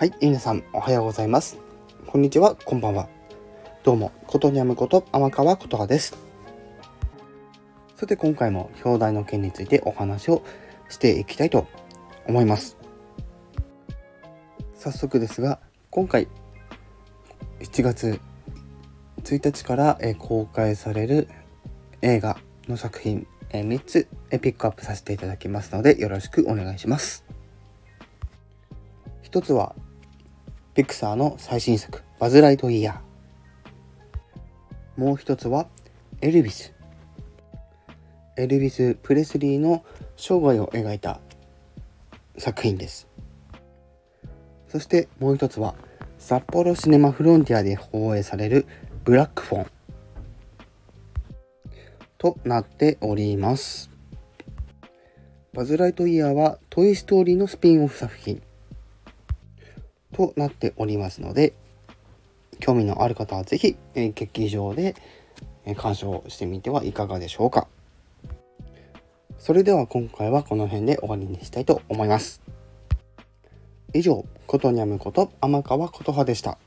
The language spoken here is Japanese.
はい、皆さんおはようございます。こんにちは、こんばんは。どうも、ことにゃむこと天川ことはです。さて今回も表題の件についてお話をしていきたいと思います。早速ですが、今回7月1日から公開される映画の作品3つピックアップさせていただきますのでよろしくお願いします。一つはピクサーの最新作バズ・ライトイヤー。もう一つはエルビス。エルビス・プレスリーの生涯を描いた作品です。そしてもう一つは札幌シネマフロンティアで放映されるブラックフォン。となっております。バズ・ライトイヤーはトイ・ストーリーのスピンオフ作品。となっておりますので、興味のある方は是非、え劇場で、え鑑賞してみてはいかがでしょうか。それでは今回はこの辺で終わりにしたいと思います。以上、ことにゃむこと天川琴葉でした。